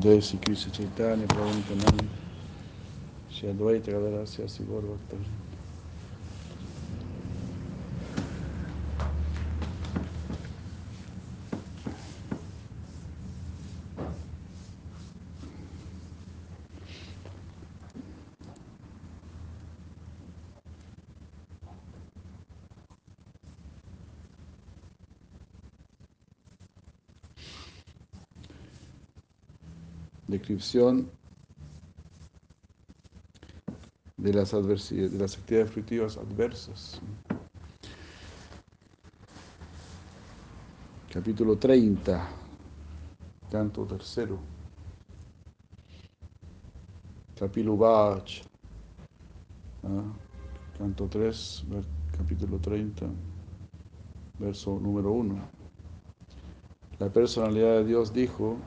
जय श्री कृष्ण चैतन्य प्रभु तनंद श्री अद्वैत गदरा श्री गौर भक्त Descripción de las, de las actividades fruitivas adversas. Capítulo 30, canto tercero. Kapilubach, ¿ah? canto 3, ver- capítulo 30, verso número 1. La personalidad de Dios dijo,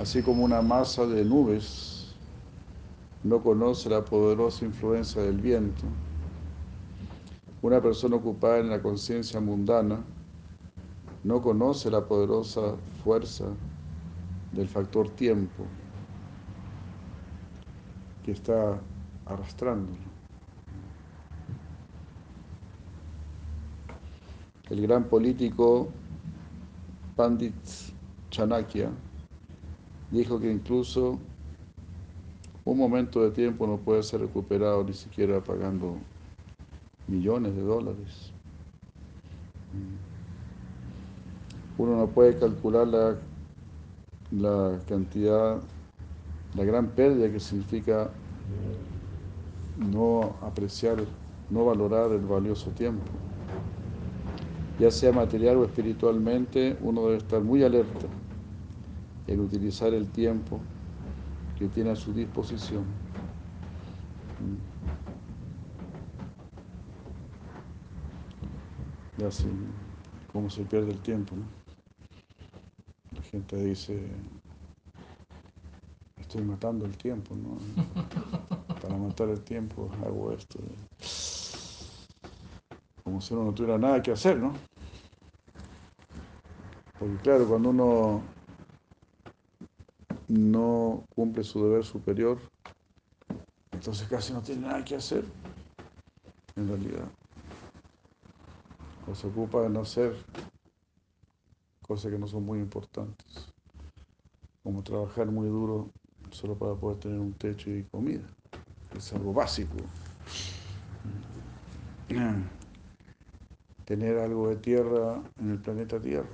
así como una masa de nubes no conoce la poderosa influencia del viento, una persona ocupada en la conciencia mundana no conoce la poderosa fuerza del factor tiempo que está arrastrándolo. El gran político Pandit Chanakya dijo que incluso un momento de tiempo no puede ser recuperado ni siquiera pagando millones de dólares. Uno no puede calcular la, la cantidad, la gran pérdida que significa no apreciar, no valorar el valioso tiempo. Ya sea material o espiritualmente, uno debe estar muy alerta en utilizar el tiempo que tiene a su disposición. Y así, cómo se pierde el tiempo, ¿no? La gente dice, estoy matando el tiempo, ¿no? Para matar el tiempo hago esto. Como si uno no tuviera nada que hacer, ¿no? Porque claro, cuando uno no cumple su deber superior, entonces casi no tiene nada que hacer, en realidad. O se ocupa de no hacer cosas que no son muy importantes, como trabajar muy duro solo para poder tener un techo y comida. Es algo básico. Tener algo de tierra en el planeta Tierra.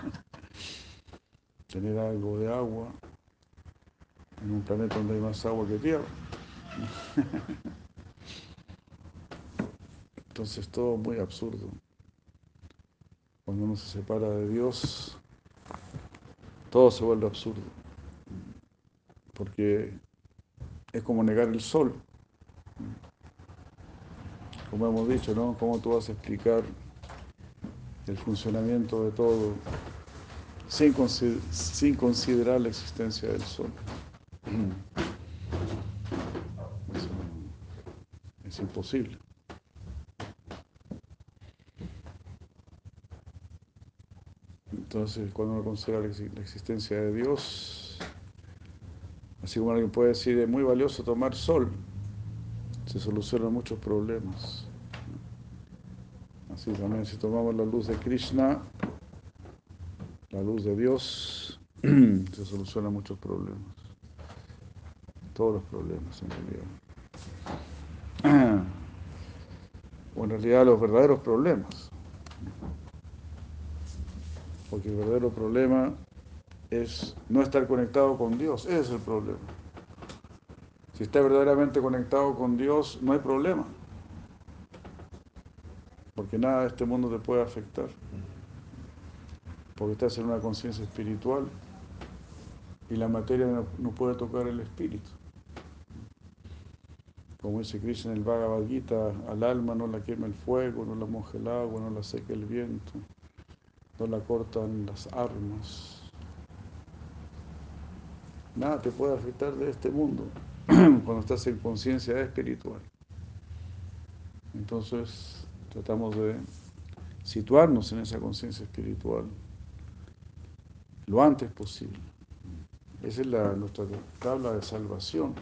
tener algo de agua en un planeta donde hay más agua que tierra. Entonces todo muy absurdo. Cuando uno se separa de Dios, todo se vuelve absurdo. Porque es como negar el sol. Como hemos dicho, ¿no? ¿Cómo tú vas a explicar el funcionamiento de todo sin, consider- sin considerar la existencia del sol. Eso es imposible. Entonces, cuando uno considera la existencia de Dios, así como alguien puede decir, es muy valioso tomar sol, se solucionan muchos problemas. Así también, si tomamos la luz de Krishna, la luz de Dios, se solucionan muchos problemas. Todos los problemas, en realidad. O en realidad los verdaderos problemas. Porque el verdadero problema es no estar conectado con Dios. Ese es el problema. Si está verdaderamente conectado con Dios, no hay problema. porque nada de este mundo te puede afectar, porque estás en una conciencia espiritual y la materia no, puede tocar el espíritu. Como dice Krishna en el Bhagavad Gita, al alma no la quema el fuego, no la moja el agua, no la seca el viento, no la cortan las armas. Nada te puede afectar de este mundo cuando estás en conciencia espiritual. Entonces tratamos de situarnos en esa conciencia espiritual lo antes posible. Esa es nuestra tabla de salvación.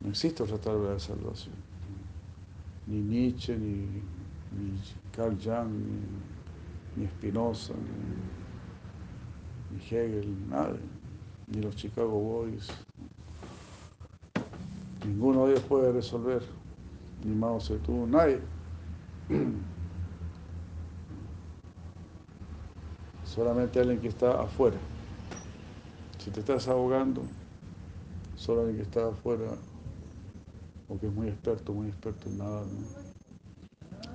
No existe otra tabla de salvación. Ni Nietzsche, ni, ni Carl Jung, ni, Spinoza, ni, ni, Hegel, nada, ni los Chicago Boys. Ninguno de ellos puede resolver, ni Mao Zedong, nadie. Solamente alguien que está afuera. Si te estás ahogando, solo alguien que está afuera, o que es muy experto, muy experto en nada,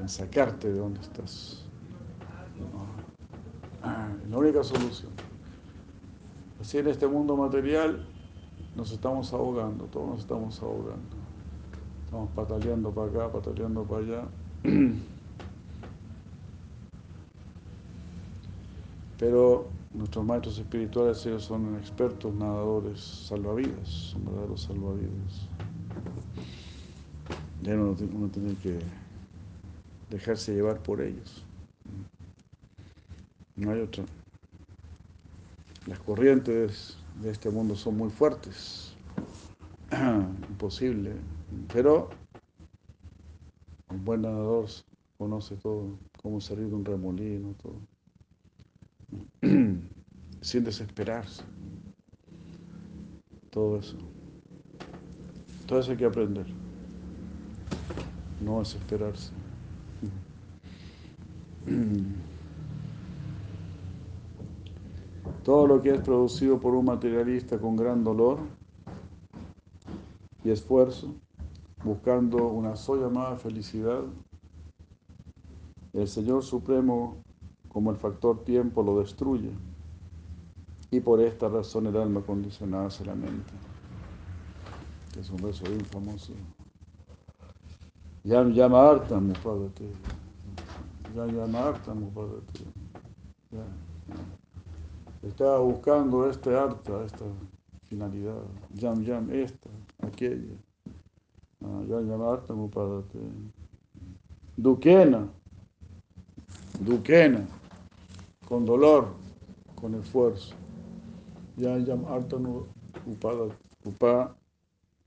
en sacarte de donde estás. Es la única solución. Así en este mundo material nos estamos ahogando, todos nos estamos ahogando. Estamos pataleando para acá, pataleando para allá. Pero nuestros maestros espirituales, ellos son expertos nadadores salvavidas, son verdaderos salvavidas. Ya uno, tiene que dejarse llevar por ellos. No hay otra. Las corrientes de este mundo son muy fuertes. Imposible. Pero un buen nadador conoce todo, cómo salir de un remolino, todo. sin desesperarse. Todo eso. Todo eso hay que aprender. No desesperarse. Todo lo que es producido por un materialista con gran dolor y esfuerzo, buscando una sola llamada felicidad, el Señor Supremo como el factor tiempo lo destruye. Y por esta razón el alma condicionada se lamenta. Es un verso bien famoso. Yam llama harta mupadate. Yam llama harta mupadate. Estaba buscando este harta, esta finalidad. Yam yam, esta, aquella. Ah, yam llama harta mupadate. Duquena. Duquena con dolor, con esfuerzo. Ya yam artanu upada, upa,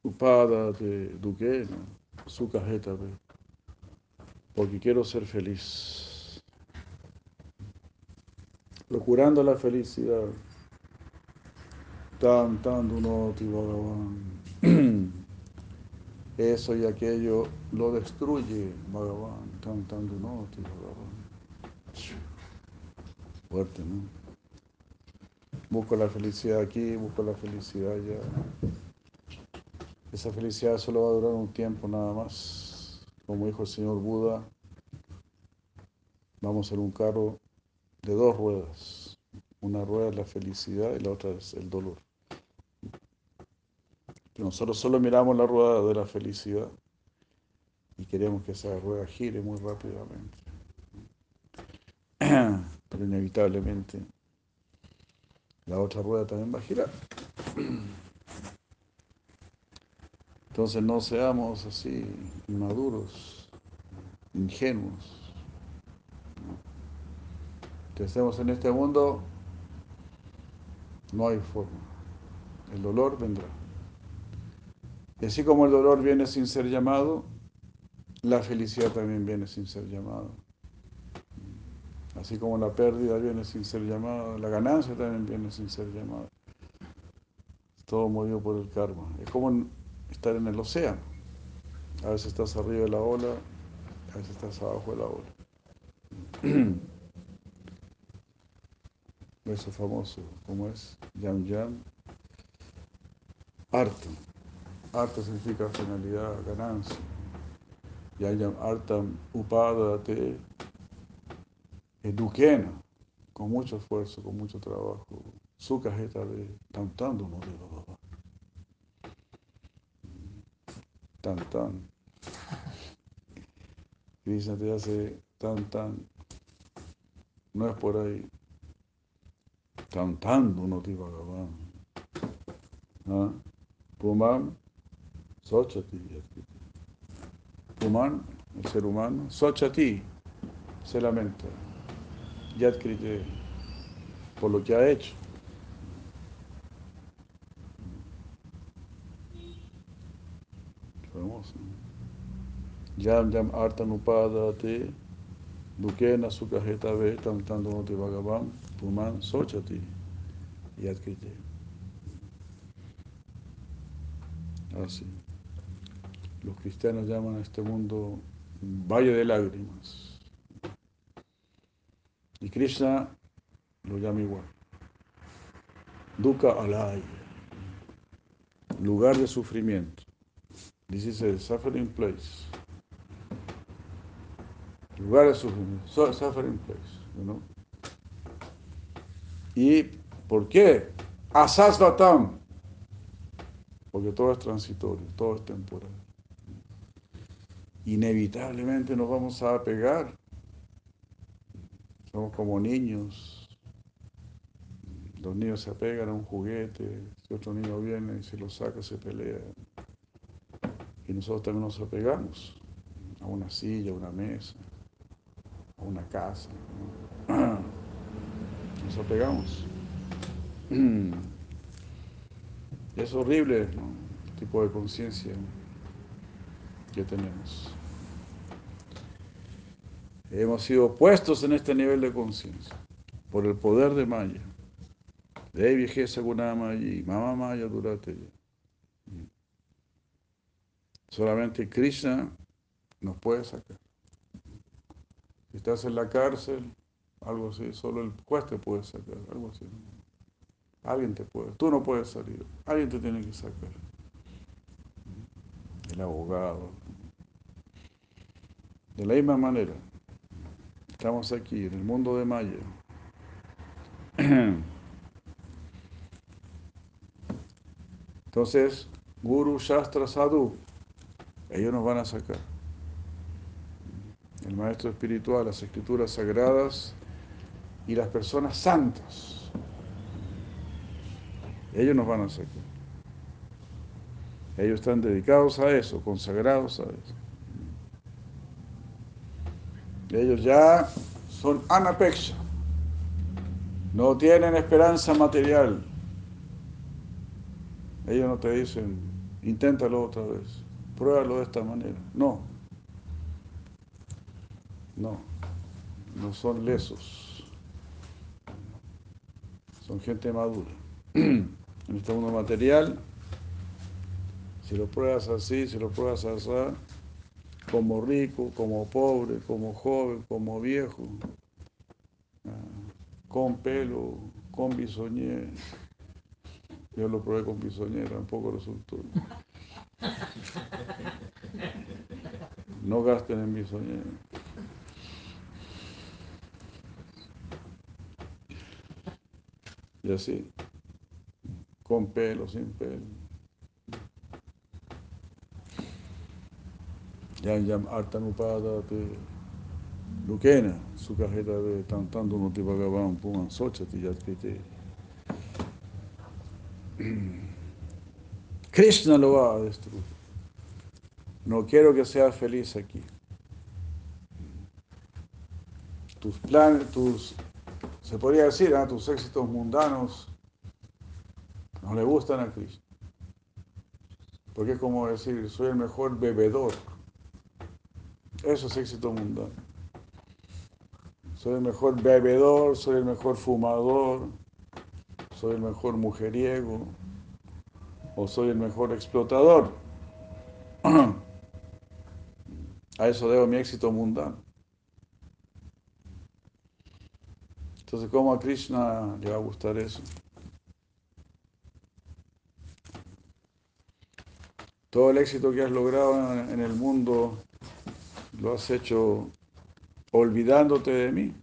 upada de duque, su cajeta, porque quiero ser feliz. Procurando la felicidad. Tan, tan, dunoti, Bhagavan. Eso y aquello lo destruye, Bhagavan. Tan, tan, dunoti, Bhagavan fuerte, ¿no? Busco la felicidad aquí, busco la felicidad allá. Esa felicidad solo va a durar un tiempo nada más. Como dijo el señor Buda, vamos en un carro de dos ruedas. Una rueda es la felicidad y la otra es el dolor. nosotros solo miramos la rueda de la felicidad y queremos que esa rueda gire muy rápidamente. Pero inevitablemente la otra rueda también va a girar. Entonces no seamos así inmaduros, ingenuos. Que estemos en este mundo, no hay forma. El dolor vendrá. Y así como el dolor viene sin ser llamado, la felicidad también viene sin ser llamado. Así como la pérdida viene sin ser llamada, la ganancia también viene sin ser llamada. Todo movido por el karma. Es como estar en el océano. A veces estás arriba de la ola, a veces estás abajo de la ola. Eso famoso, como es Yam Yam. Arta. Arta significa finalidad, ganancia. Yayam Artam Upadate Eduquena, con mucho esfuerzo, con mucho trabajo, su cajeta de tan tan Tan tan. Krishna te hace tan. No es por ahí. Tan tan no te ¿Ah? Pumam Sochati. Puman, el ser humano, Sochati, se lamenta. Yadkrite, por lo que ha hecho. Vamos. Yam Yam Artan Upadate, Dukena Sukajeta Ve, Tam Tandonote Bhagavan, Puman Sochati, Yadkrite. Así. Los cristianos llaman a este mundo valle de lágrimas. Y Krishna lo llama igual. Dukkha alay. Lugar de sufrimiento. This is a suffering place. Lugar de sufrimiento. Suffering place. You ¿Y por qué? Asasvatam. Porque todo es transitorio, todo es temporal. Inevitablemente nos vamos a pegar. Somos como niños. Los niños se apegan a un juguete, si otro niño viene y se lo saca, se pelea. Y nosotros también nos apegamos a una silla, a una mesa, a una casa. Nos apegamos. Es horrible el tipo de conciencia que tenemos. Hemos sido puestos en este nivel de conciencia por el poder de Maya. De viejeza y Mama Maya durante Solamente Krishna nos puede sacar. Si estás en la cárcel, algo así, solo el juez te puede sacar, algo así. Alguien te puede, tú no puedes salir, alguien te tiene que sacar. El abogado. De la misma manera, estamos aquí en el mundo de Maya. Entonces, Guru Shastra Sadhu, ellos nos van a sacar. El maestro espiritual, las escrituras sagradas y las personas santas ellos nos van a sacar. Ellos están dedicados a eso, consagrados a eso. Ellos ya son anapexa. No tienen esperanza material. Ellos no te dicen, inténtalo otra vez, pruébalo de esta manera. No. No. No son lesos. Son gente madura. en este mundo material, si lo pruebas así, si lo pruebas así, como rico, como pobre, como joven, como viejo, ah, con pelo, con bisoñé. Yo lo probé con bisoñé, tampoco resultó. No gasten en bisoñé. Y así con pelo, sin pelo. Yam Artanupada te Lukena, su cajeta de Tantando Noti Bhagavan Puman Sochati Yatkite. Krishna lo va a destruir. No quiero que seas feliz aquí. Tus planes, tus, se podría decir, ¿eh? tus éxitos mundanos no le gustan a Krishna. Porque es como decir, soy el mejor bebedor. Eso es éxito mundano. Soy el mejor bebedor, soy el mejor fumador, soy el mejor mujeriego o soy el mejor explotador. A eso debo mi éxito mundano. Entonces, ¿cómo a Krishna le va a gustar eso? todo el éxito que has logrado en el mundo lo has hecho olvidándote de mí.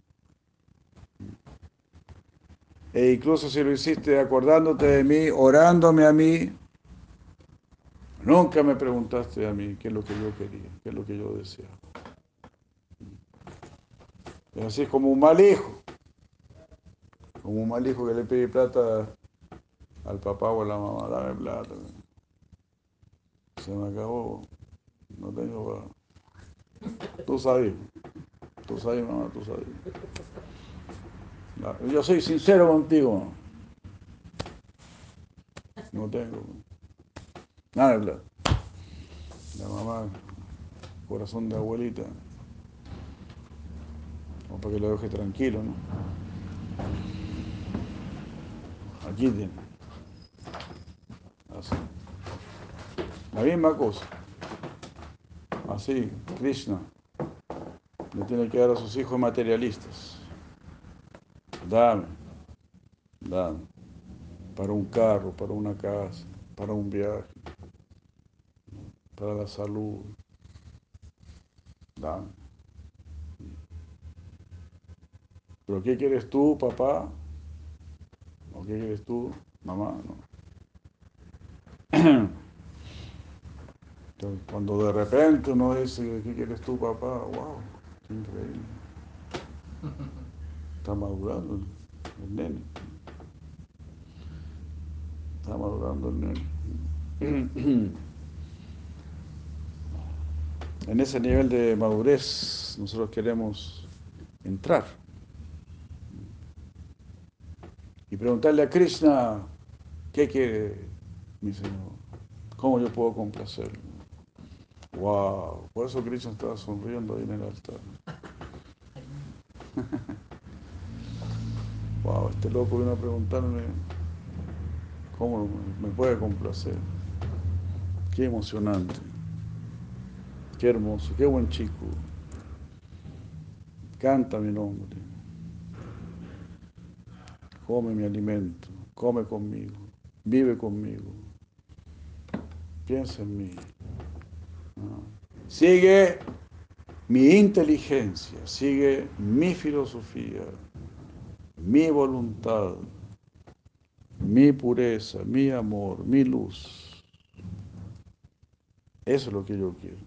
E incluso si lo hiciste acordándote de mí, orándome a mí, nunca me preguntaste a mí qué es lo que yo quería, qué es lo que yo deseaba. Y así es como un mal hijo, como un mal hijo que le pide plata al papá o a la mamá, dame plata. Se me acabó, no tengo para... Tú sabes, tú sabes mamá, tú sabes. Yo soy sincero contigo. No tengo nada plata. La mamá, corazón de abuelita. O para que lo deje tranquilo, ¿no? Aquí tiene. Así. La misma cosa. Así, Krishna le tiene que dar a sus hijos materialistas. Dame, dame, para un carro, para una casa, para un viaje, para la salud. Dame. ¿Pero qué quieres tú, papá? ¿O qué quieres tú, mamá? No. Cuando de repente uno dice, ¿qué quieres tú, papá? ¡Wow! ¡Qué increíble! Está madurando el nene. Está madurando el nene. En ese nivel de madurez nosotros queremos entrar. Y preguntarle a Krishna, ¿qué quiere mi Señor? ¿Cómo yo puedo complacerlo? Wow, por eso Krishna estaba sonriendo ahí en el altar. wow, este loco vino a preguntarme cómo me puede complacer. Qué emocionante. Qué hermoso, qué buen chico. Canta mi nombre. Come mi alimento, come conmigo, vive conmigo. Piensa en mí. Sigue mi inteligencia, sigue mi filosofía, mi voluntad, mi pureza, mi amor, mi luz. Eso es lo que yo quiero.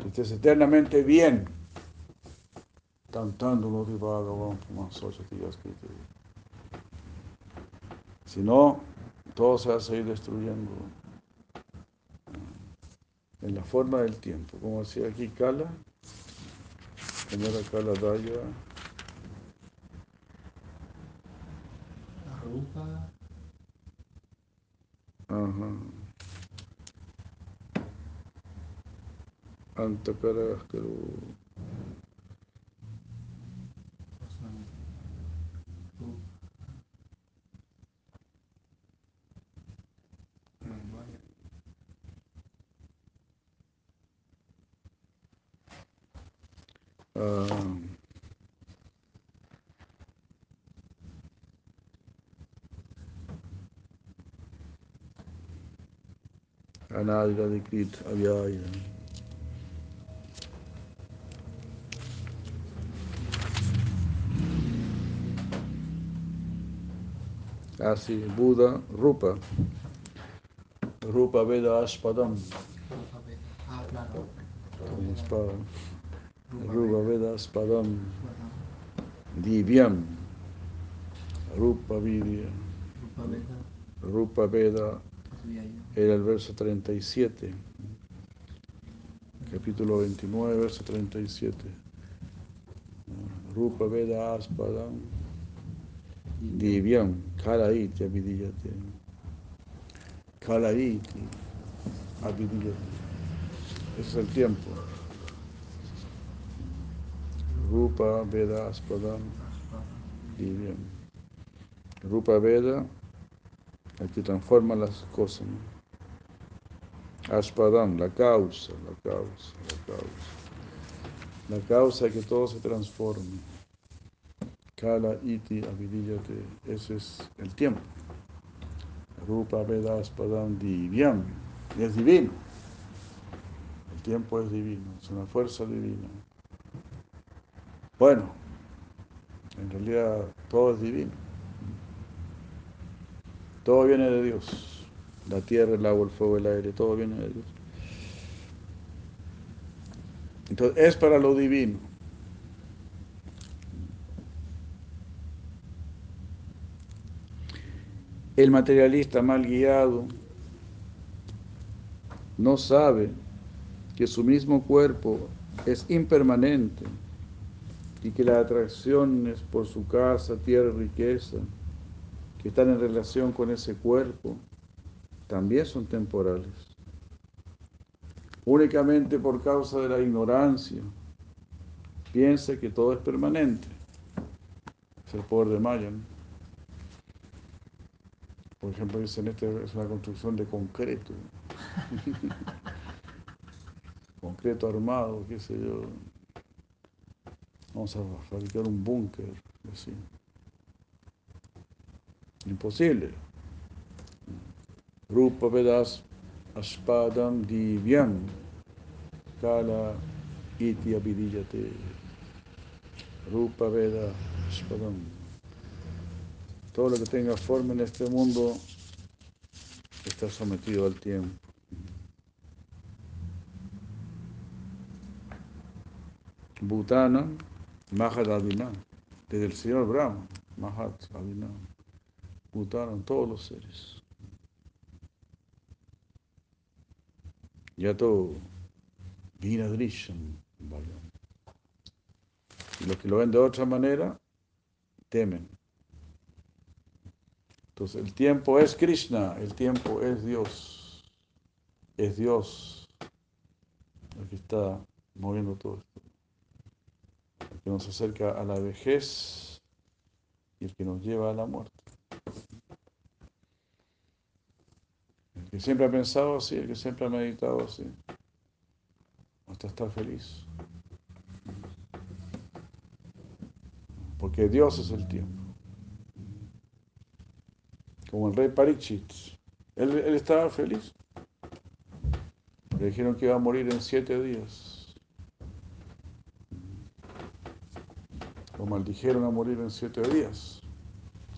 Que estés eternamente bien, cantando no te Si no, todo se va a seguir destruyendo en la forma del tiempo. Como decía aquí Kala, era Kala Daya. Rupa. Ajá. Antakara Karu. Anadikrit Avyaya. Así, Buda, Rupa. Rupa Veda Aspadam. Ah, claro. Rupa Veda Aspadam. Divyam. Rupa Vidya. Rupa Veda. Era el verso 37. Capítulo 29, verso 37. Rupa Veda Aspadam. Divyam. Kalaiti Avidiyate. Kalaiti Avidiyate. Ese es el tiempo. Rupa Veda Aspadam. Divyam. Rupa Veda, el que transforma las cosas. ¿no? Aspadam, la causa, la causa, la causa. La causa que todo se transforme. Kala iti avidiyate, ese es el tiempo. Rupa Veda Aspadam Divyam, es divino. El tiempo es divino, es una fuerza divina. Bueno, en realidad todo es divino. Todo viene de Dios. La tierra, el agua, el fuego, el aire, todo viene de Dios. Entonces es para lo divino. El materialista mal guiado no sabe que su mismo cuerpo es impermanente y que las atracciones por su casa, tierra, riqueza, que están en relación con ese cuerpo, también son temporales. Únicamente por causa de la ignorancia, piensa que todo es permanente. Es el poder de Maya. ¿no? Por ejemplo, dicen, este es una construcción de concreto. concreto armado, qué sé yo. Vamos a fabricar un búnker. Imposible. Rupa Vedas Aspadam Divyam Kala Iti Abhidiyate Rupa Veda Aspadam Todo lo que tenga forma en este mundo está sometido al tiempo. Bhutana Mahadadina, desde el señor Brahma, Mahat Adina, Bhutana, todos los seres. Yato Vinadrisham Bhagavan. Y los que lo ven de otra manera, temen. Entonces, el tiempo es Krishna, el tiempo es Dios. Es Dios el que está moviendo todo esto. Que nos acerca a la vejez y el que nos lleva a la muerte. El que siempre ha pensado así, el que siempre ha meditado así, hasta estar feliz. Porque Dios es el tiempo. Como el rey Parikshit. Él, él estaba feliz. Le dijeron que iba a morir en siete días. Lo maldijeron a morir en siete días.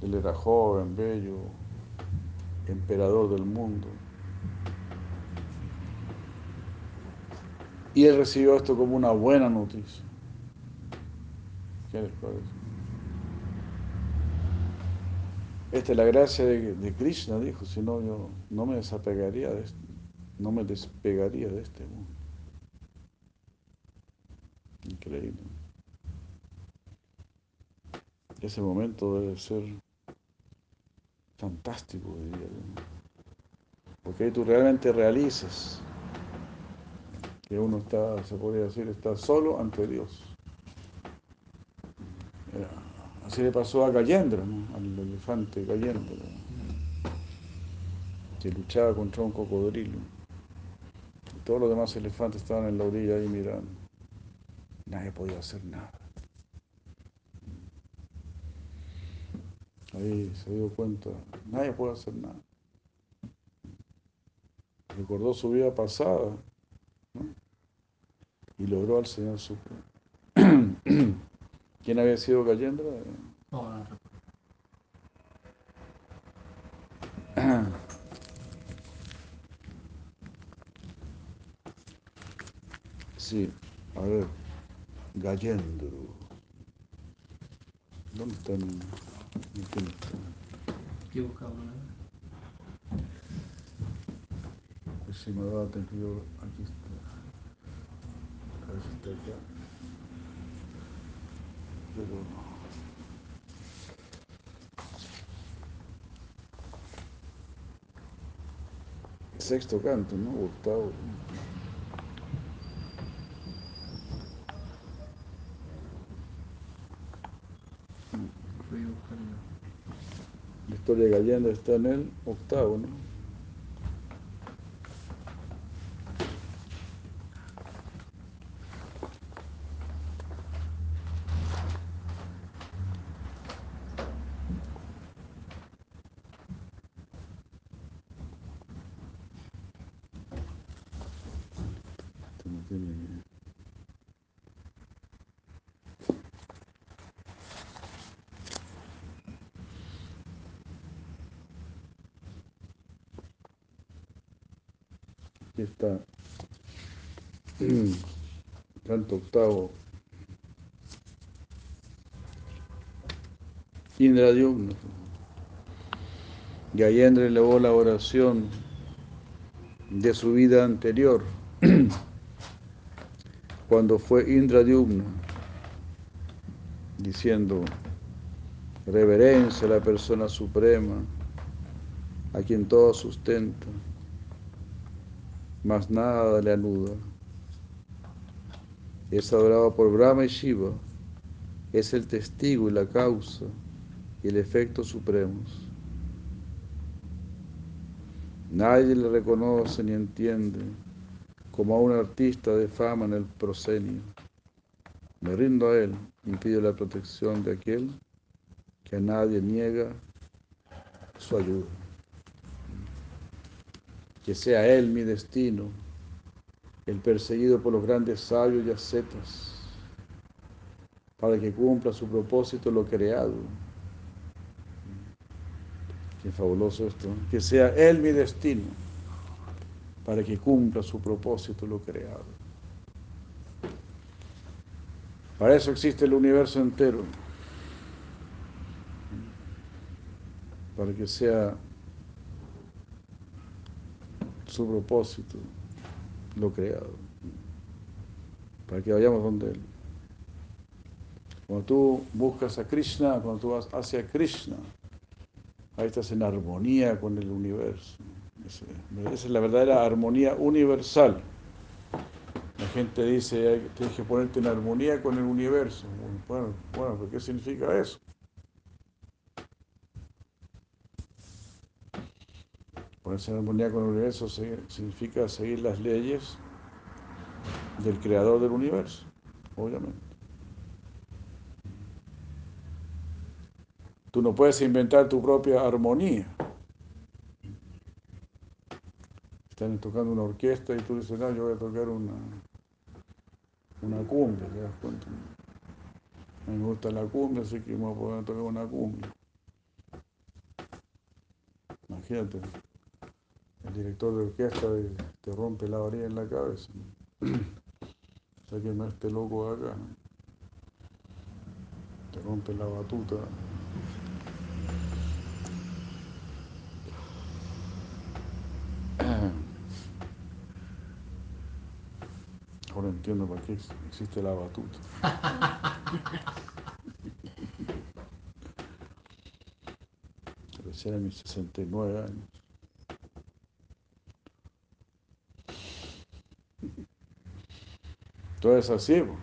Él era joven, bello, emperador del mundo. Y él recibió esto como una buena noticia. ¿Qué les parece? Esta es la gracia de, Krishna, dijo, si no yo no me desapegaría de este, no me despegaría de este mundo. Increíble. Ese momento debe ser fantástico, diría yo. Porque ahí tú realmente realizas que uno está, se podría decir, está solo ante Dios. Así le pasó a Gallendra, al elefante Gallendra, que luchaba contra un cocodrilo. Todos los demás elefantes estaban en la orilla ahí mirando. Nadie podía hacer nada. Ahí se dio cuenta, nadie puede hacer nada. Recordó su vida pasada ¿no? y logró al Señor Supremo. ¿Quién había sido Gallendra? No, no. Sí, a ver, Gallendro. ¿Dónde está mi, Aquí buscamos una. Ese me va a tener que yo- aquí está. A ver si está acá. Pero Sexto canto, ¿no? Octavo. Voy a buscar una. La historia de Gallenda está en el octavo, no Tiene- Aquí está. Canto octavo. Indra Dyumna. Gayendra elevó la oración de su vida anterior, cuando fue Indra Dyumna, diciendo, reverencia a la persona suprema, a quien todo sustenta, más nada le anuda. Es adorado por Brahma y Shiva, es el testigo y la causa y el efecto supremos. Nadie le reconoce ni entiende como a un artista de fama en el proscenio. Me rindo a él y pido la protección de aquel que a nadie niega su ayuda. Que sea él mi destino, el perseguido por los grandes sabios y ascetas, para que cumpla su propósito lo creado. Qué fabuloso esto. Que sea Él mi destino para que cumpla su propósito lo creado. Para eso existe el universo entero. Para que sea su propósito lo creado. Para que vayamos donde Él. Cuando tú buscas a Krishna, cuando tú vas hacia Krishna, ahí estás en armonía con el universo. Esa es la verdadera armonía universal. La gente dice, "Hay- tienes que ponerte en armonía con el universo. Bueno, bueno, ¿pero ¿qué significa eso? Ponerse armonía con el universo significa seguir las leyes del creador del universo, obviamente. Tú no puedes inventar tu propia armonía. Están tocando una orquesta y tú dices, no, yo voy a tocar una, una cumbia, ¿te das cuenta? A mí me gusta la cumbia, así que vamos a poder tocar una cumbia. Imagínate, el director de orquesta te, rompe la varilla en la cabeza. Sáquenme a este loco de acá. Te rompe la batuta. Ahora entiendo para qué ex- existe la batuta. Recién a mis 69 años. Todo es así. po.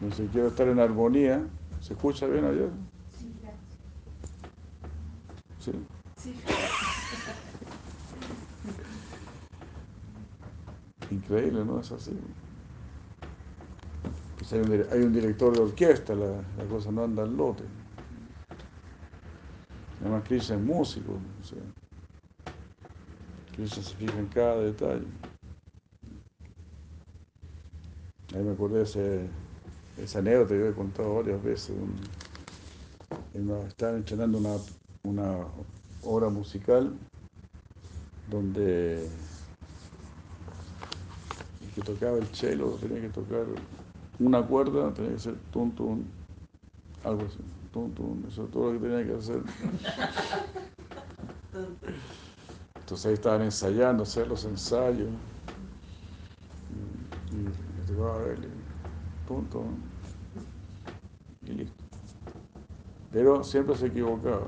Entonces quiero estar en armonía. ¿Se escucha bien ayer? Sí. Increíble, ¿no? Es así. Pues hay, un, dire- hay un director de orquesta, la, la cosa no anda al lote. Además, Krishna es músico. O sea, Krishna se fija en cada detalle. Ahí me acordé de ese, esa anécdota que yo he contado varias veces. estaban entrenando una, una obra musical donde el que tocaba el cello tenía que tocar una cuerda, tenía que ser tum tum, algo así, tum tum, eso es todo lo que tenía que hacer. Entonces ahí estaban ensayando, hacer los ensayos. A tum tum, y listo. Pero siempre se equivocaba.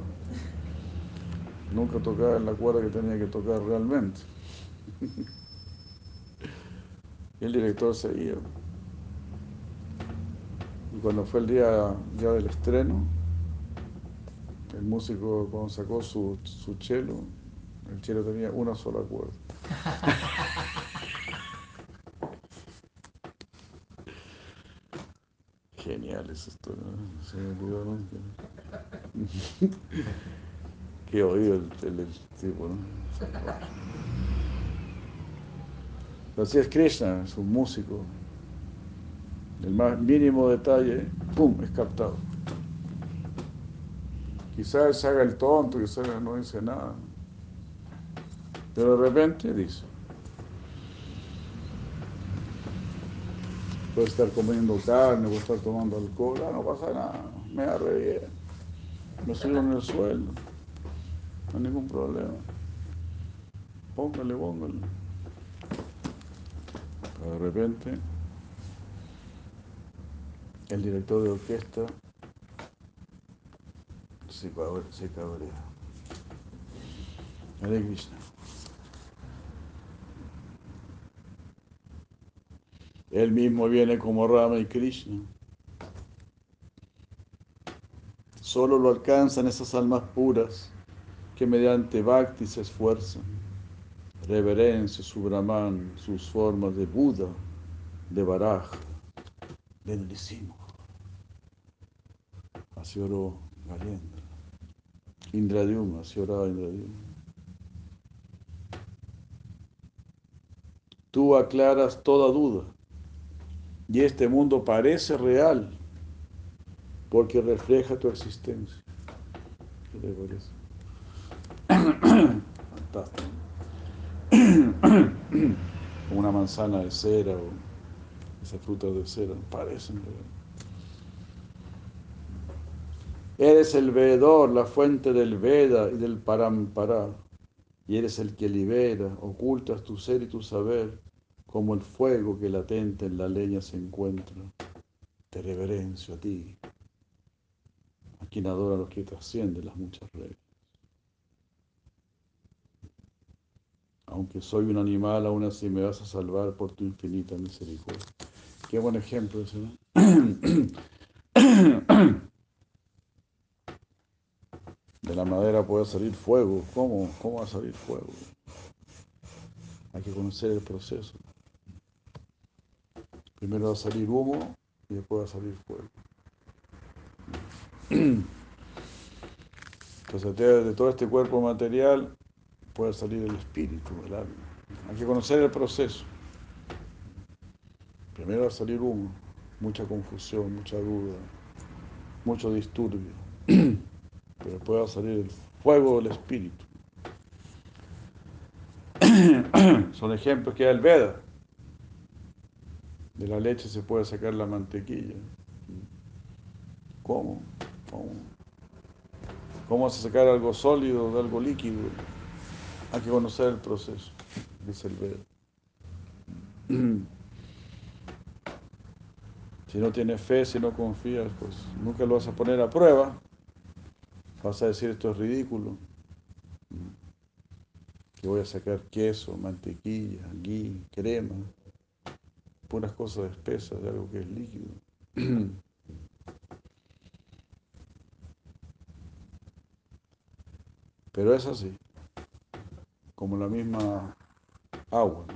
Nunca tocaba en la cuerda que tenía que tocar realmente. Y el director seguía. Y cuando fue el día ya del estreno, el músico cuando sacó su, su cello, el cello tenía una sola cuerda. Se me olvidó nunca. Qué oído el, tipo, ¿no? Así es Krishna, es un músico. El más mínimo detalle, ¡pum!, es captado. Quizás haga el tonto, quizás no dice nada. Pero de repente dice. Puede estar comiendo carne, puede estar tomando alcohol, ah, no pasa nada, me re bien. Me subo en el sueldo, no hay ningún problema. Póngale, póngale. De repente, el director de orquesta se, cabre- se cabrea. Hare. Él mismo viene como Rama y Krishna. Solo lo alcanzan esas almas puras que mediante bhakti se esfuerzan. Reverencia su Brahman, sus formas de Buda, de Baraja, de Nrisimha. Así oró Gariendra. Indradyumna, así oraba. Tú aclaras toda duda y este mundo parece real porque refleja tu existencia. ¿Qué? Fantástico. Como una manzana de cera o esas frutas de cera, parecen. Eres el veedor, la fuente del Veda y del Parampara, y eres el que libera, ocultas tu ser y tu saber, como el fuego que latente en la leña se encuentra. Te reverencio a ti, a quien adora a los que trascienden las muchas reglas. Aunque soy un animal, aún así me vas a salvar por tu infinita misericordia. Qué buen ejemplo ese. De la madera puede salir fuego. ¿Cómo? ¿Cómo va a salir fuego? Hay que conocer el proceso. Primero va a salir humo y después va a salir fuego. Entonces de todo este cuerpo material puede salir el espíritu, el alma. Hay que conocer el proceso. Primero va a salir humo, mucha confusión, mucha duda, mucho disturbio. Pero después va a salir el fuego del espíritu. Son ejemplos que da el Veda. De la leche se puede sacar la mantequilla. ¿Cómo? ¿Cómo? ¿Cómo vas a sacar algo sólido de algo líquido? Hay que conocer el proceso, dice el Veda. Si no tienes fe, si no confías, pues nunca lo vas a poner a prueba. Vas a decir esto es ridículo. Que voy a sacar queso, mantequilla, ghee, crema, puras cosas espesas de algo que es líquido. Pero es así, como la misma agua.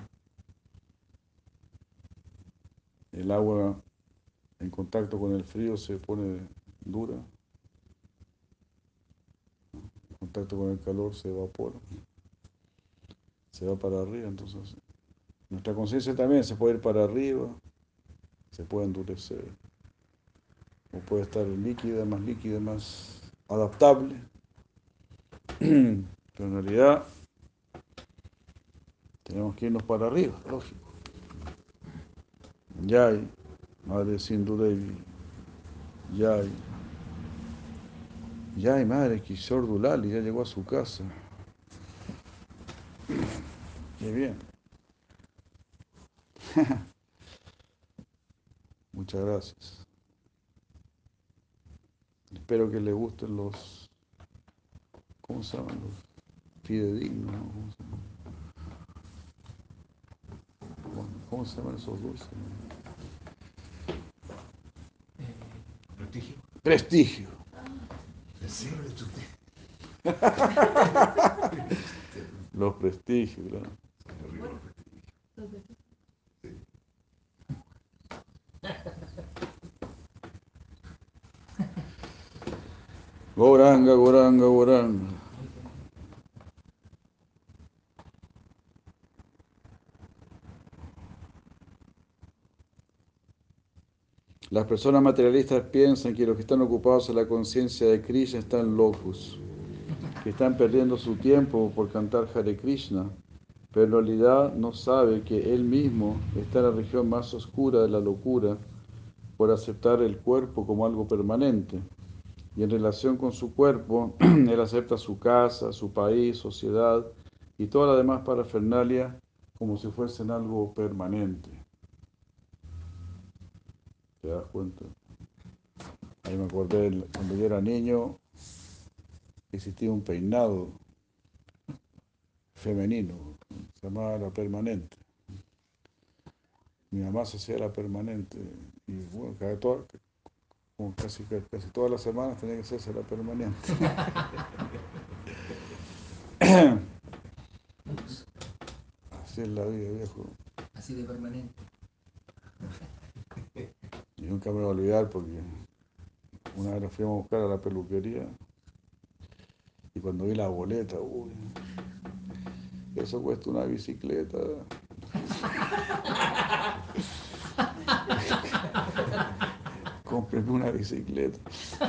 El agua en contacto con el frío se pone dura, en contacto con el calor se evapora, se va para arriba, entonces nuestra conciencia también se puede ir para arriba, se puede endurecer, o puede estar líquida, más líquida, más adaptable, pero en realidad tenemos que irnos para arriba, lógico. Yay, madre Sindhu Devi, Yay. Yay, madre Kishore Dulali, ya llegó a su casa. Qué bien. Muchas gracias. Espero que le gusten los. ¿Cómo se llaman? Los fidedignos. ¿no? ¿Cómo, se llaman? Bueno, ¿Cómo se llaman esos dulces? Prestigio. Prestigio. Decirle usted. Los prestigios, Goranga, Goranga, Goranga. Las personas materialistas piensan que los que están ocupados en la conciencia de Krishna están locos, que están perdiendo su tiempo por cantar Hare Krishna, pero en realidad no sabe que él mismo está en la región más oscura de la locura por aceptar el cuerpo como algo permanente. Y en relación con su cuerpo, él acepta su casa, su país, sociedad y toda la demás parafernalia como si fuesen algo permanente. ¿Te das cuenta? Ahí me acordé, cuando yo era niño, existía un peinado femenino, se llamaba la permanente. Mi mamá se hacía la permanente y bueno, cada como casi, casi todas las semanas tenía que hacerse la permanente. Así es la vida, viejo. Así de permanente. Y nunca me voy a olvidar porque una vez nos fuimos a buscar a la peluquería y cuando vi la boleta, uy, eso cuesta una bicicleta. Cómpreme una bicicleta.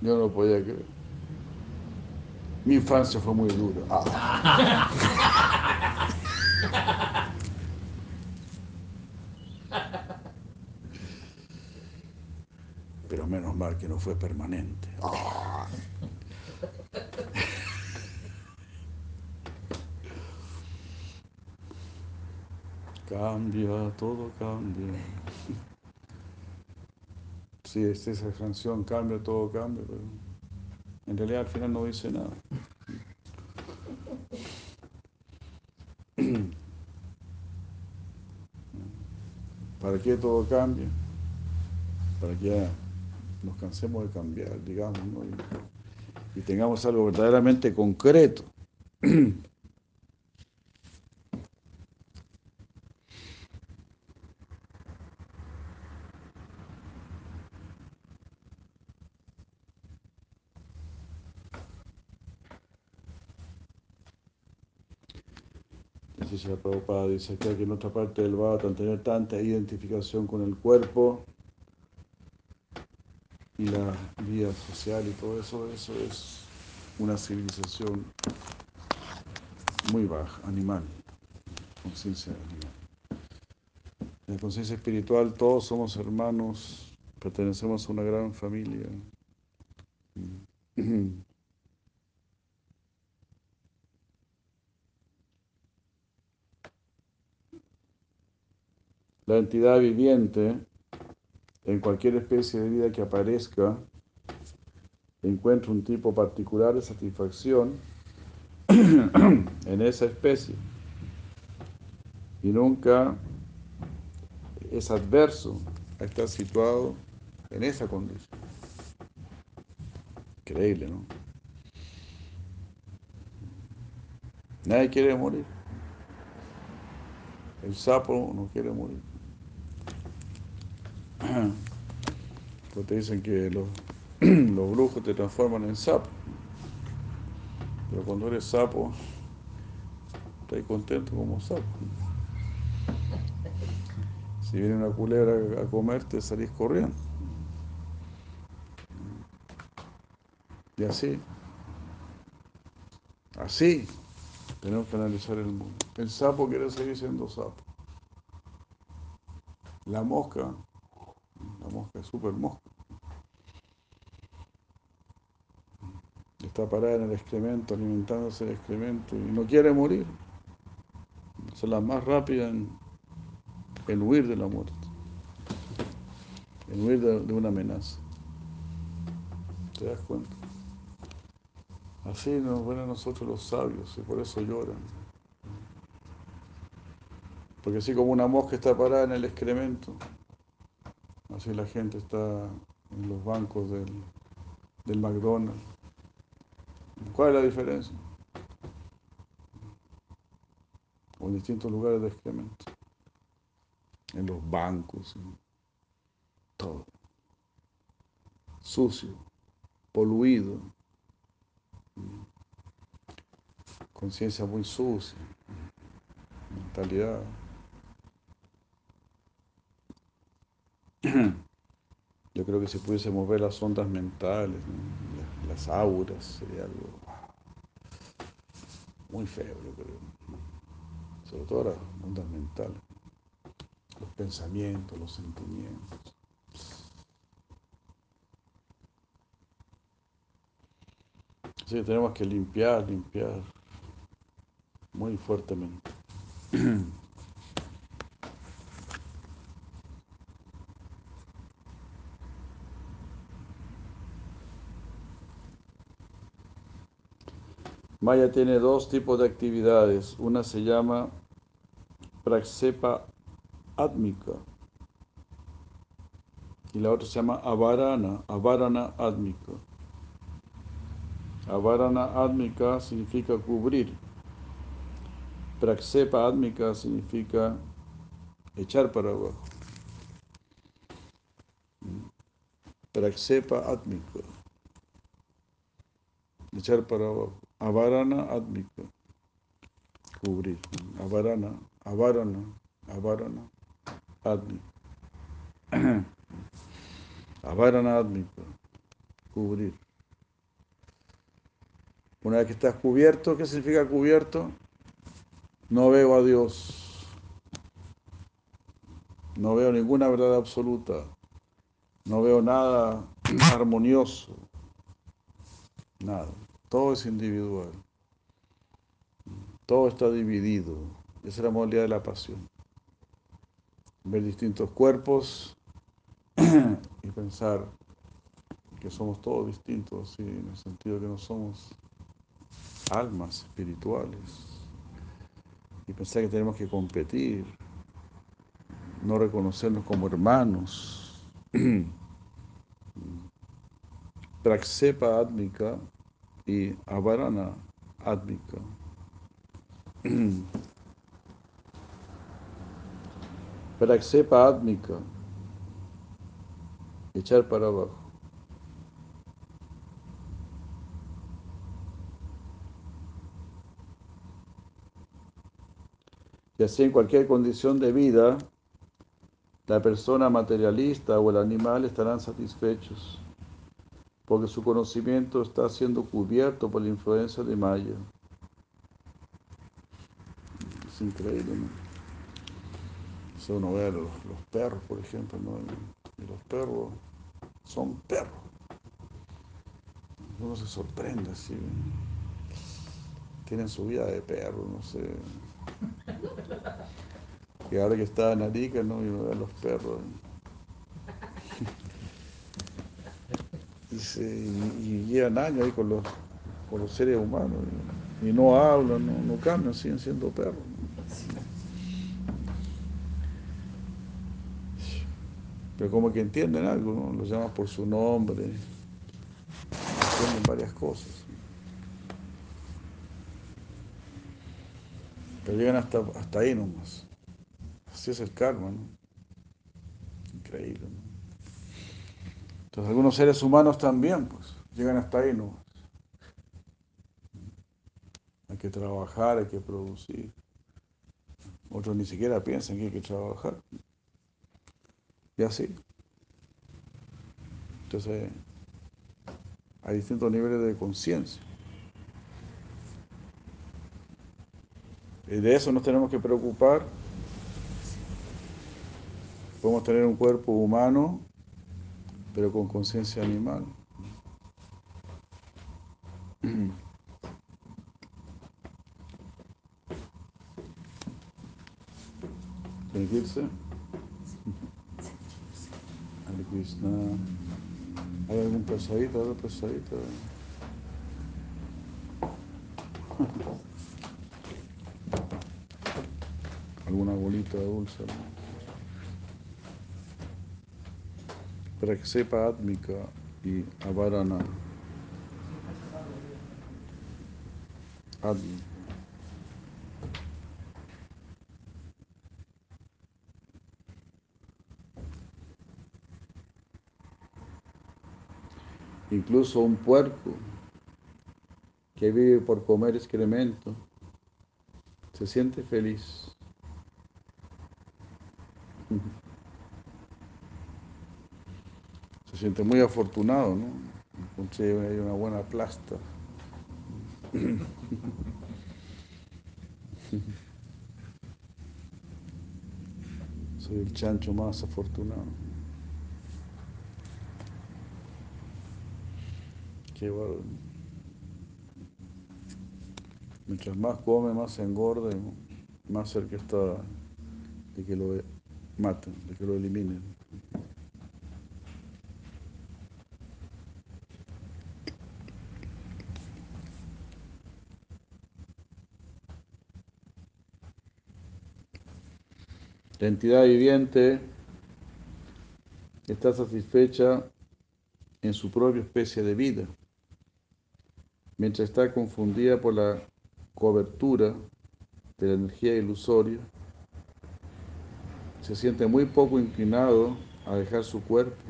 Yo no podía creer. Mi infancia fue muy dura. Ah. Pero menos mal que no fue permanente. Ah. Cambia, todo cambia. Sí, es esa canción, cambia, todo cambia, pero en realidad al final no dice nada. ¿Para qué todo cambia? Para que ya nos cansemos de cambiar, digamos, ¿no? y, y tengamos algo verdaderamente concreto. Así la Prabhupada dice que en otra parte del Bhagavatam tener tanta identificación con el cuerpo y la vida social y todo eso, eso es una civilización muy baja, animal, conciencia animal. En la conciencia espiritual todos somos hermanos, pertenecemos a una gran familia. La entidad viviente, en cualquier especie de vida que aparezca, encuentra un tipo particular de satisfacción en esa especie y nunca es adverso a estar situado en esa condición. Increíble, ¿no? Nadie quiere morir. El sapo no quiere morir. Te dicen que los, los brujos te transforman en sapo. Pero cuando eres sapo, estás contento como sapo. Si viene una culebra a comerte, salís corriendo. Y así, así, tenemos que analizar el mundo. El sapo quiere seguir siendo sapo. La mosca mosca es súper mosca. Está parada en el excremento, alimentándose del excremento y no quiere morir. Es la más rápida en, en, huir de la muerte, en huir de, de una amenaza. ¿Te das cuenta? Así nos ven a nosotros los sabios y por eso lloran. Porque así como una mosca está parada en el excremento, Así la gente está en los bancos del, del McDonald's. ¿Cuál es la diferencia? O en distintos lugares de excremento. En los bancos, todo. Sucio, poluido. Conciencia muy sucia. mentalidad. Yo creo que si pudiésemos ver las ondas mentales, las, auras, sería algo muy feo, creo. Sobre todo las ondas mentales, los pensamientos, los sentimientos. Sí, tenemos que limpiar, limpiar muy fuertemente. Maya tiene dos tipos de actividades. Una se llama Praxepa Atmika y la otra se llama Avarana, Avarana Atmika. Avarana Atmika significa cubrir. Praxepa Atmika significa echar para abajo. Praxepa Atmika. Echar para abajo. Avarana Atmika. Cubrir. Avarana, Avarana, Avarana Atmika. Avarana Atmika. Cubrir. Una vez que estás cubierto, ¿qué significa cubierto? No veo a Dios. No veo ninguna verdad absoluta. No veo nada armonioso. Nada. Todo es individual. Todo está dividido. Esa es la modalidad de la pasión. Ver distintos cuerpos y pensar que somos todos distintos, en el sentido que no somos almas espirituales. Y pensar que tenemos que competir, no reconocernos como hermanos. Praxepa Atmika y Avarana Atmika. Praxepa Atmika. Echar para abajo. Y así en cualquier condición de vida, la persona materialista o el animal estarán satisfechos, porque su conocimiento está siendo cubierto por la influencia de Maya. Es increíble, ¿no? Si uno ve a los, perros, por ejemplo, ¿no? Y los perros son perros. Uno se sorprende así. Tienen su vida de perro, no sé. Y ahora que está en Arica, ¿no? Y uno ve a los perros. Y, se- llevan años ahí con los, con los seres humanos. Y, no hablan, no, no cambian, siguen siendo perros. Pero como que entienden algo, ¿no? Los llaman por su nombre. Entienden varias cosas. Pero llegan hasta, hasta ahí nomás. Así es el karma, ¿no? Increíble, ¿no? Entonces algunos seres humanos también, pues, llegan hasta ahí nomás. Hay que trabajar, hay que producir. Otros ni siquiera piensan que hay que trabajar. Y así. Entonces, hay distintos niveles de conciencia. Y de eso nos tenemos que preocupar. Podemos tener un cuerpo humano, pero con conciencia animal. ¿Tiene que irse? Hare Krishna. ¿Hay algún pesadito? ¿Algo pesadito? alguna bolita dulce. Atmika y Avarana. Atmika. Incluso un puerco que vive por comer excremento se siente feliz. Se siente muy afortunado, ¿no? Encontré ahí una buena plasta. Soy el chancho más afortunado. Qué bárbaro. Mientras más come, más se engorda y más cerca está de que lo maten, de que lo eliminen. La entidad viviente está satisfecha en su propia especie de vida, mientras está confundida por la cobertura de la energía ilusoria, se siente muy poco inclinado a dejar su cuerpo.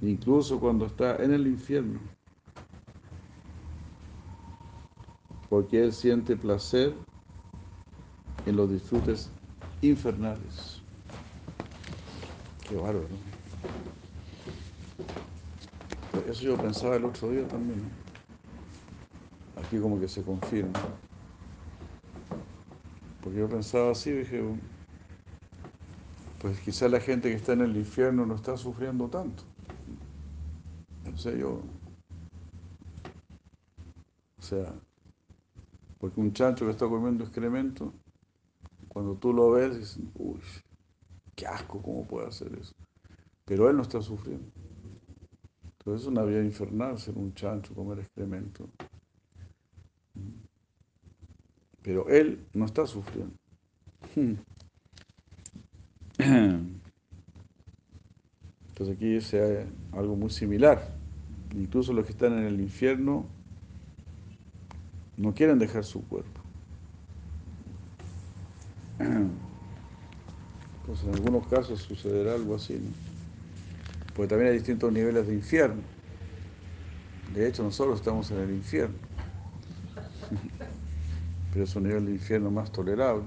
Incluso cuando está en el infierno, porque él siente placer en los disfrutes infernales. Qué bárbaro. ¿no? Eso yo pensaba el otro día también. Aquí como que se confirma. Porque yo pensaba así, dije, pues quizá la gente que está en el infierno no está sufriendo tanto. O sea, yo, o sea, porque un chancho que está comiendo excremento, cuando tú lo ves, dices, uy, qué asco, ¿cómo puede hacer eso? Pero él no está sufriendo. Entonces es una vida infernal ser un chancho, comer excremento. Pero él no está sufriendo. Entonces aquí dice algo muy similar. Incluso los que están en el infierno no quieren dejar su cuerpo. Entonces en algunos casos sucederá algo así, ¿no? Porque también hay distintos niveles de infierno. De hecho, nosotros estamos en el infierno. Pero es un nivel de infierno más tolerable.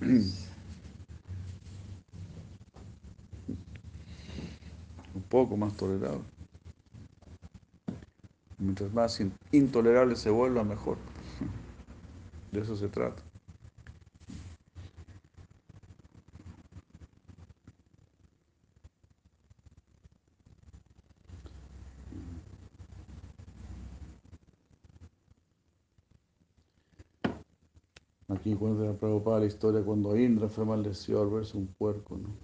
Un poco más tolerable. Mientras más intolerable se vuelva, mejor. De eso se trata. Cuenta la historia cuando Indra fue maldecido al verse un puerco, ¿no?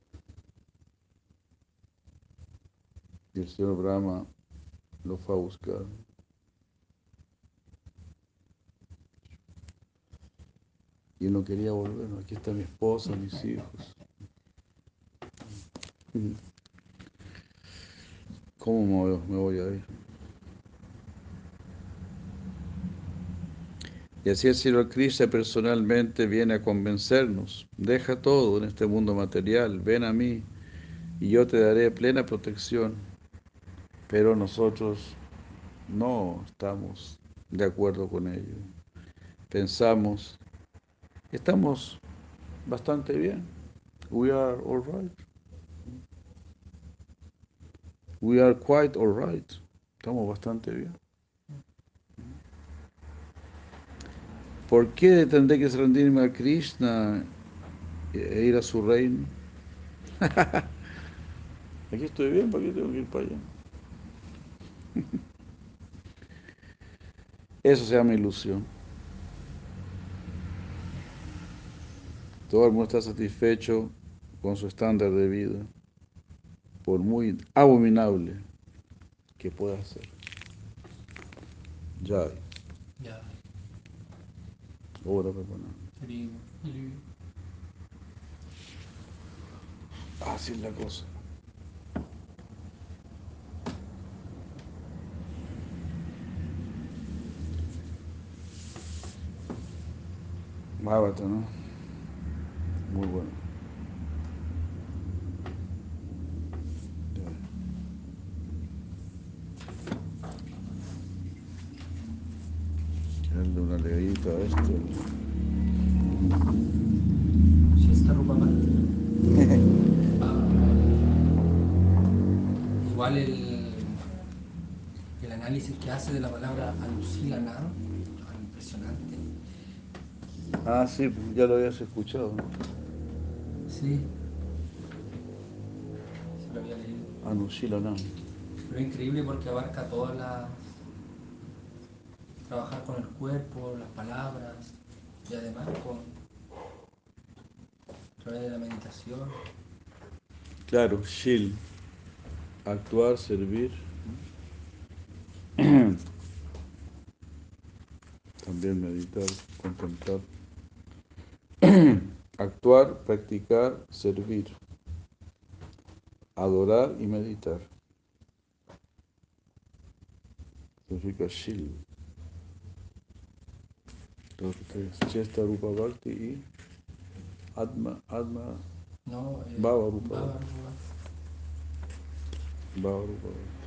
Y el señor Brahma lo fue a buscar. Y no quería volver, aquí está mi esposa, mis hijos. ¿Cómo me, me voy a ir? Y así el Señor Krishna personalmente viene a convencernos. Deja todo en este mundo material, ven a mí y yo te daré plena protección. Pero nosotros no estamos de acuerdo con ello. Pensamos, estamos bastante bien. We are all right. We are quite all right. Estamos bastante bien. ¿Por qué tendré que rendirme a Krishna e ir a su reino? Aquí estoy bien, ¿para qué tengo que ir para allá? Eso se llama ilusión. Todo el mundo está satisfecho con su estándar de vida, por muy abominable que pueda ser. Ya. Ya. Ora, Pepona. Así es la cosa. Bárbaro, ¿no? Muy bueno. esto. Si esta ropa uh, Igual el, el análisis que hace de la palabra alucinana, ah, impresionante. Ah, sí, ya lo habías escuchado. Sí. Se lo había leído. Anusilana. Pero es increíble porque abarca todas las trabajar con el cuerpo, las palabras y además con. a través de la meditación. Claro, Shil. Actuar, servir. También meditar, contemplar. Actuar, practicar, servir. Adorar y meditar. Significa Shil. Los tres, Chesta Rupa Bhakti y Atma, Atma, ¿no? Eh, Bhava Rupa Bhava Bhakti. Rupa. Bhava Rupa Bhakti.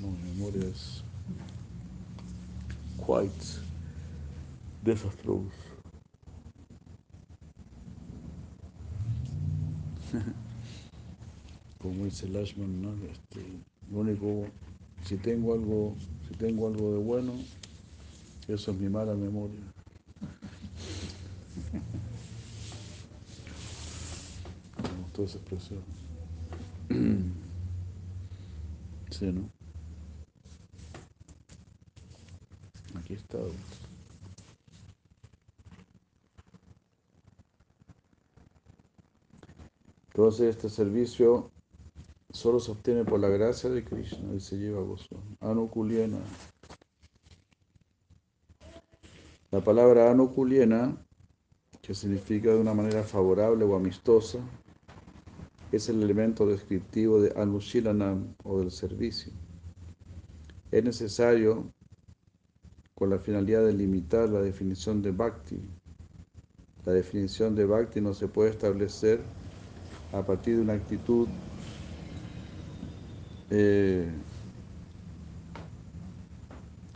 No, mi memoria es quite desastrosa. Como dice Lashman, ¿no? Este, lo único, si tengo algo, si tengo algo de bueno, eso es mi mala memoria. Me gustó esa expresión. Sí, ¿no? Aquí está. Entonces este servicio solo se obtiene por la gracia de Krishna y se lleva gozo. Anukuliena. La palabra anukuliena, que significa de una manera favorable o amistosa, es el elemento descriptivo de Anushilanam o del servicio. Es necesario, con la finalidad de limitar la definición de Bhakti. La definición de Bhakti no se puede establecer a partir de una actitud eh,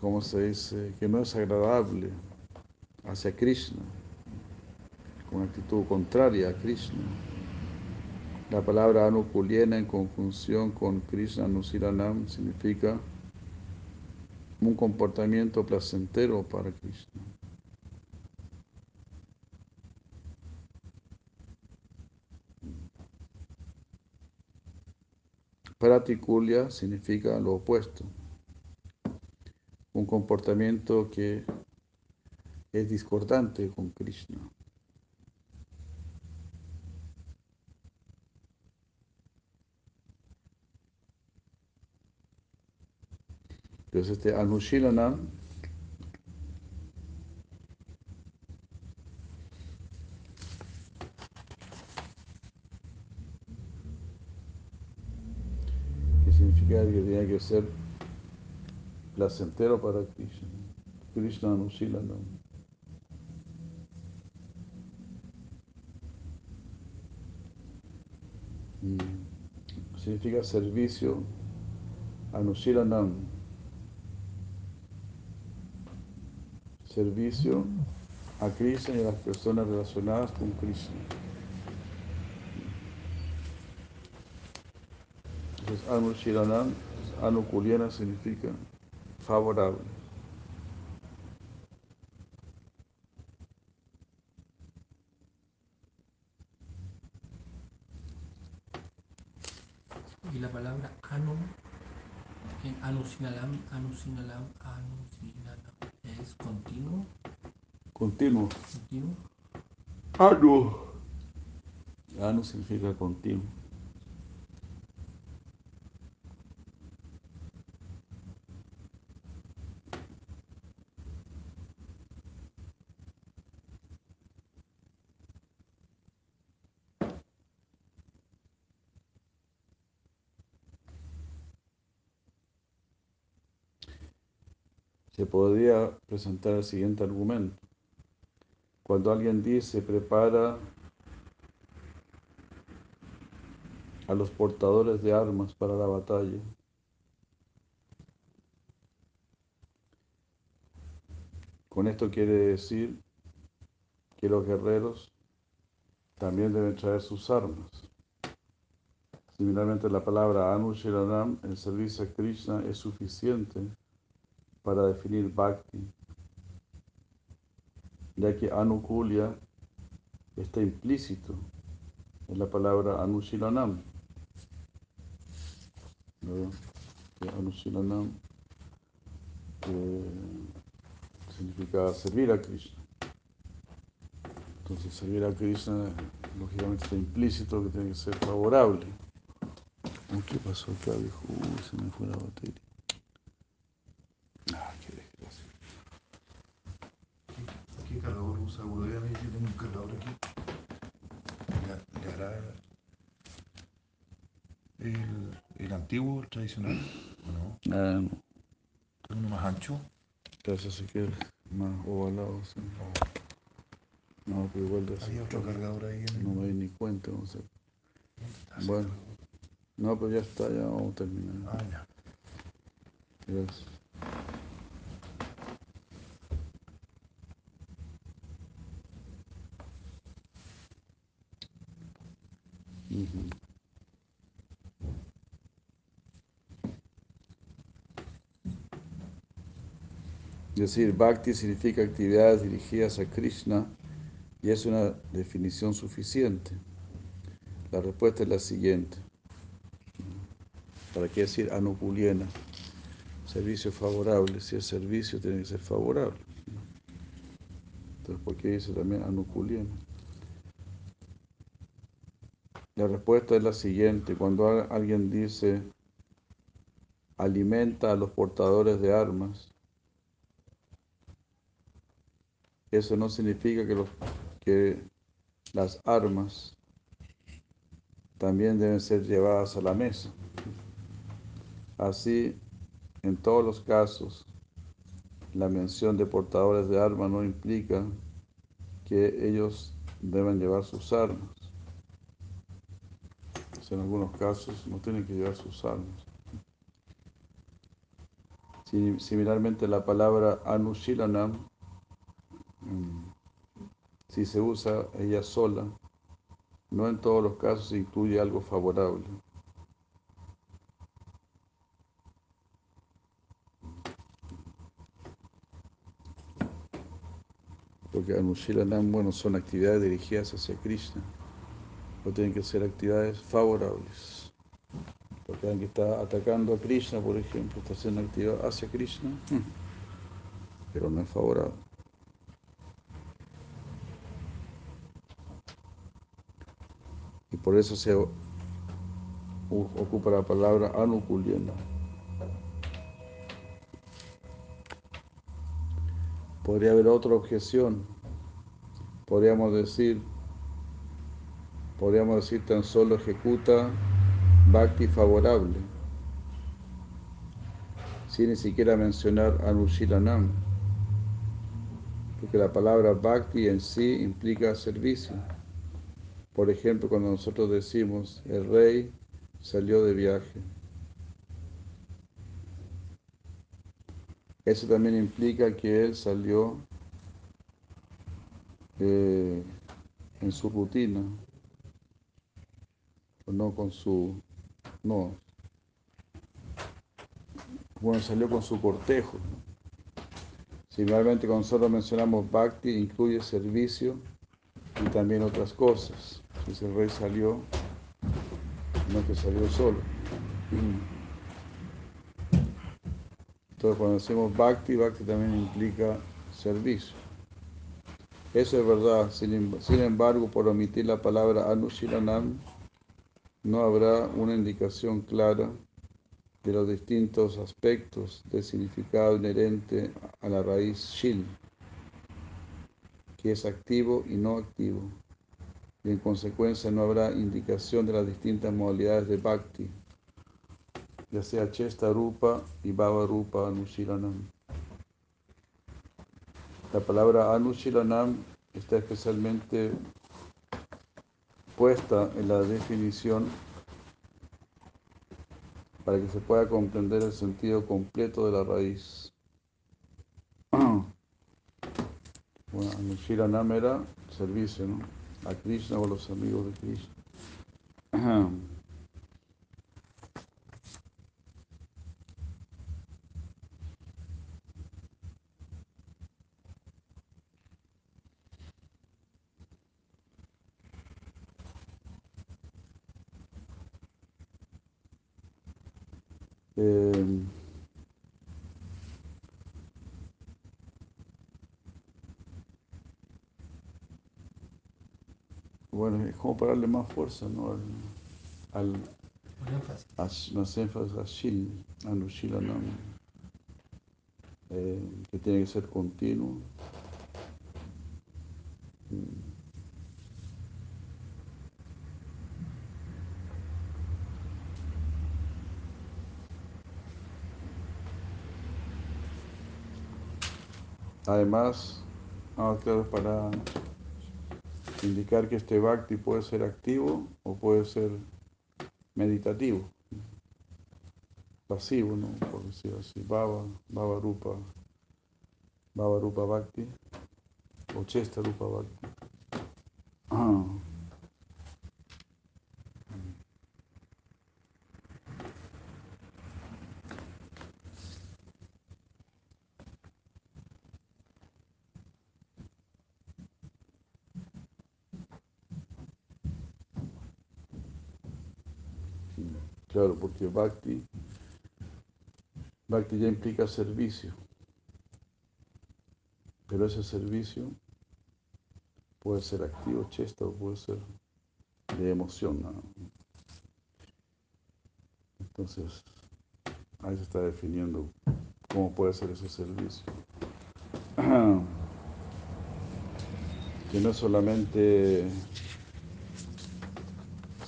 ¿cómo se dice? Que no es agradable hacia Krishna, con actitud contraria a Krishna. La palabra anukuliena en conjunción con Krishna Nusiranam significa un comportamiento placentero para Krishna. Pratikulia significa lo opuesto, un comportamiento que es discordante con Krishna. Entonces este Anushilanam que significa que tiene que ser placentero para Krishna. Krishna Anushilanam. Y significa servicio Anushilanam. Servicio a Krishna y a las personas relacionadas con Krishna. Entonces, Anushilanam, Anukuliana significa favorable. Y la palabra anu, en anusinalam, anusinalam, anusinalam, es continuo, Continuo. continuo. Anu. Anu significa continuo. Se podría presentar el siguiente argumento. Cuando alguien dice prepara a los portadores de armas para la batalla, con esto quiere decir que los guerreros también deben traer sus armas. Similarmente, la palabra Anushilanam, el servicio a Krishna, es suficiente para definir Bhakti, ya que Anukulya está implícito en la palabra Anushilanam. ¿no? Que Anushilanam significa servir a Krishna. Entonces, servir a Krishna, lógicamente, está implícito que tiene que ser favorable. ¿Qué pasó acá? Dijo, uy, se me fue la batería. Ah, qué desgracia. ¿Qué cargador usa Gurudev? Yo tengo un cargador aquí. ¿Le, le hará el, el antiguo, el tradicional? ¿O no? No. ¿Uno más ancho? Gracias, si quieres, más ovalado. sí. No, pero igual de Había otro cargador ahí en el... No me di ni cuenta, no sé. Bueno, no, pero ya está, ya vamos a terminar. Ah, ya. Gracias. Ujú. Es decir, bhakti significa actividades dirigidas a Krishna y es una definición suficiente. La respuesta es la siguiente. ¿Para qué decir anukuliena? Servicio favorable. Si es servicio, tiene que ser favorable. Entonces, ¿por qué dice también anukuliena? La respuesta es la siguiente. Cuando alguien dice alimenta a los portadores de armas, eso no significa que, los, que las armas también deben ser llevadas a la mesa. Así, en todos los casos, la mención de portadores de armas no implica que ellos deben llevar sus armas. Sea, en algunos casos no tienen que llevar sus armas. Si- Similarmente, la palabra anushilanam, si se usa ella sola, no en todos los casos incluye algo favorable. Porque Anushilanam, bueno, son actividades dirigidas hacia Krishna. No tienen que ser actividades favorables. Porque alguien que está atacando a Krishna, por ejemplo, está haciendo actividad hacia Krishna, pero no es favorable. Y por eso se ocupa la palabra anukulyana. Podría haber otra objeción. Podríamos decir, podríamos decir tan solo ejecuta bhakti favorable, sin ni siquiera mencionar anushilanam, porque la palabra bhakti en sí implica servicio. Por ejemplo, cuando nosotros decimos el rey salió de viaje, eso también implica que él salió eh, en su rutina, no con su, no, bueno, salió con su cortejo. Similarmente, cuando nosotros mencionamos bhakti, incluye servicio y también otras cosas. Si el rey salió, no que salió solo. Entonces, cuando decimos bhakti, bhakti también implica servicio. Eso es verdad. Sin, em- sin embargo, por omitir la palabra anushilanam, no habrá una indicación clara de los distintos aspectos del significado inherente a la raíz shil, que es activo y no activo, y en consecuencia no habrá indicación de las distintas modalidades de bhakti, ya sea chesta rupa y bhava rupa anushilanam. La palabra anushilanam está especialmente puesta en la definición para que se pueda comprender el sentido completo de la raíz. Bueno, Anushiranam era servicio, ¿no? A Krishna o a los amigos de Krishna. Eh, darle más fuerza, ¿no? Al, al, a, más énfasis a Shil, a Nushilanam, eh, que tiene que ser continuo. Además, ah, claro, para indicar que este bhakti puede ser activo o puede ser meditativo, pasivo, ¿no? Por decirlo así, Baba, Baba Rupa, Baba Rupa Bhakti o Chesta Rupa Bhakti. Ah. Claro, porque Bhakti, Bhakti ya implica servicio. Pero ese servicio puede ser activo, chesta, o puede ser de emoción. Entonces, ahí se está definiendo cómo puede ser ese servicio. Que no es solamente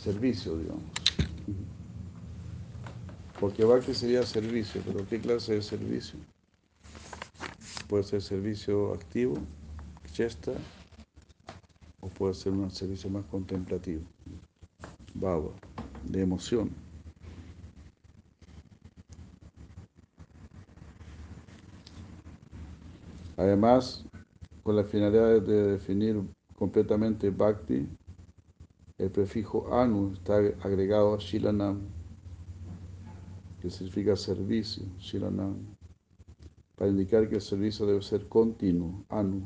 servicio, digamos. Porque Bhakti sería servicio, pero ¿qué clase de servicio? Puede ser servicio activo, chesta, o puede ser un servicio más contemplativo, baba, de emoción. Además, con la finalidad de definir completamente Bhakti, el prefijo anu está agregado a Shilanam, que significa servicio, Shilanam, para indicar que el servicio debe ser continuo, anu.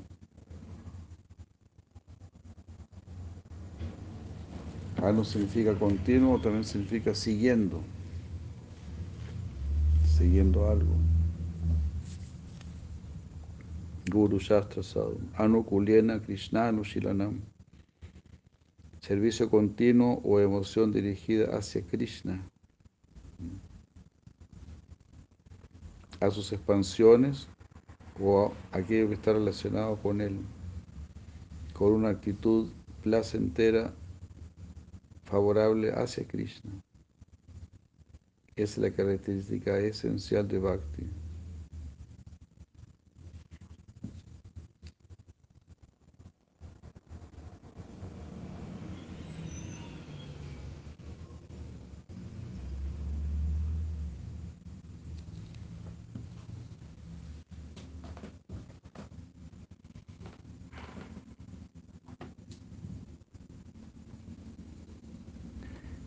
Anu significa continuo, también significa siguiendo, siguiendo algo. Guru Shastra Sadhu, Anu Kuliena Krishna Anu Shilanam. Servicio continuo o emoción dirigida hacia Krishna. A sus expansiones o a aquello que está relacionado con él, con una actitud placentera, favorable hacia Krishna. Esa es la característica esencial de Bhakti.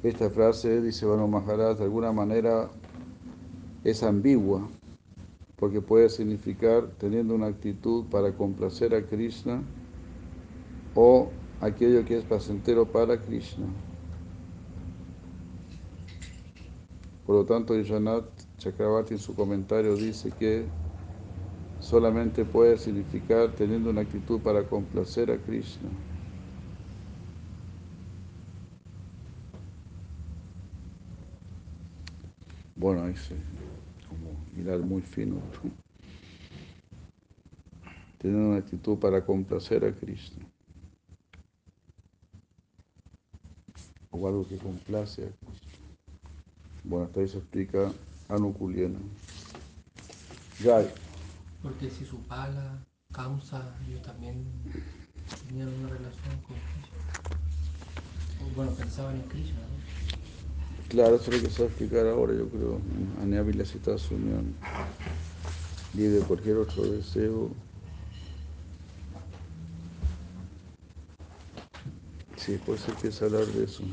Esta frase, dice Vanu Maharaj, de alguna manera es ambigua, porque puede significar teniendo una actitud para complacer a Krishna o aquello que es placentero para Krishna. Por lo tanto, Vishwanath Chakravarti en su comentario dice que solamente puede significar teniendo una actitud para complacer a Krishna. Bueno, ahí sí, como mirar muy fino. Tener una actitud para complacer a Krishna. O algo que complace a Krishna. Bueno, hasta ahí se explica Anukuliana. Jai. Porque si su pala, causa, ellos también tenían una relación con Krishna. O, Bueno, pensaban en Krishna. Claro, eso es lo que se va a explicar ahora, yo creo. Aneabila cita su unión. Libre de cualquier otro deseo. Sí, se empieza a hablar de eso.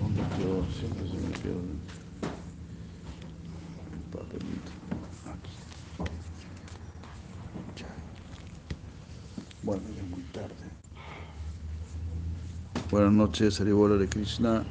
¿Dónde quedó? Siempre se me pierde. El papelito. Aquí. Chai. Bueno, ya es muy tarde. Buenas noches, Haribola de Krishna.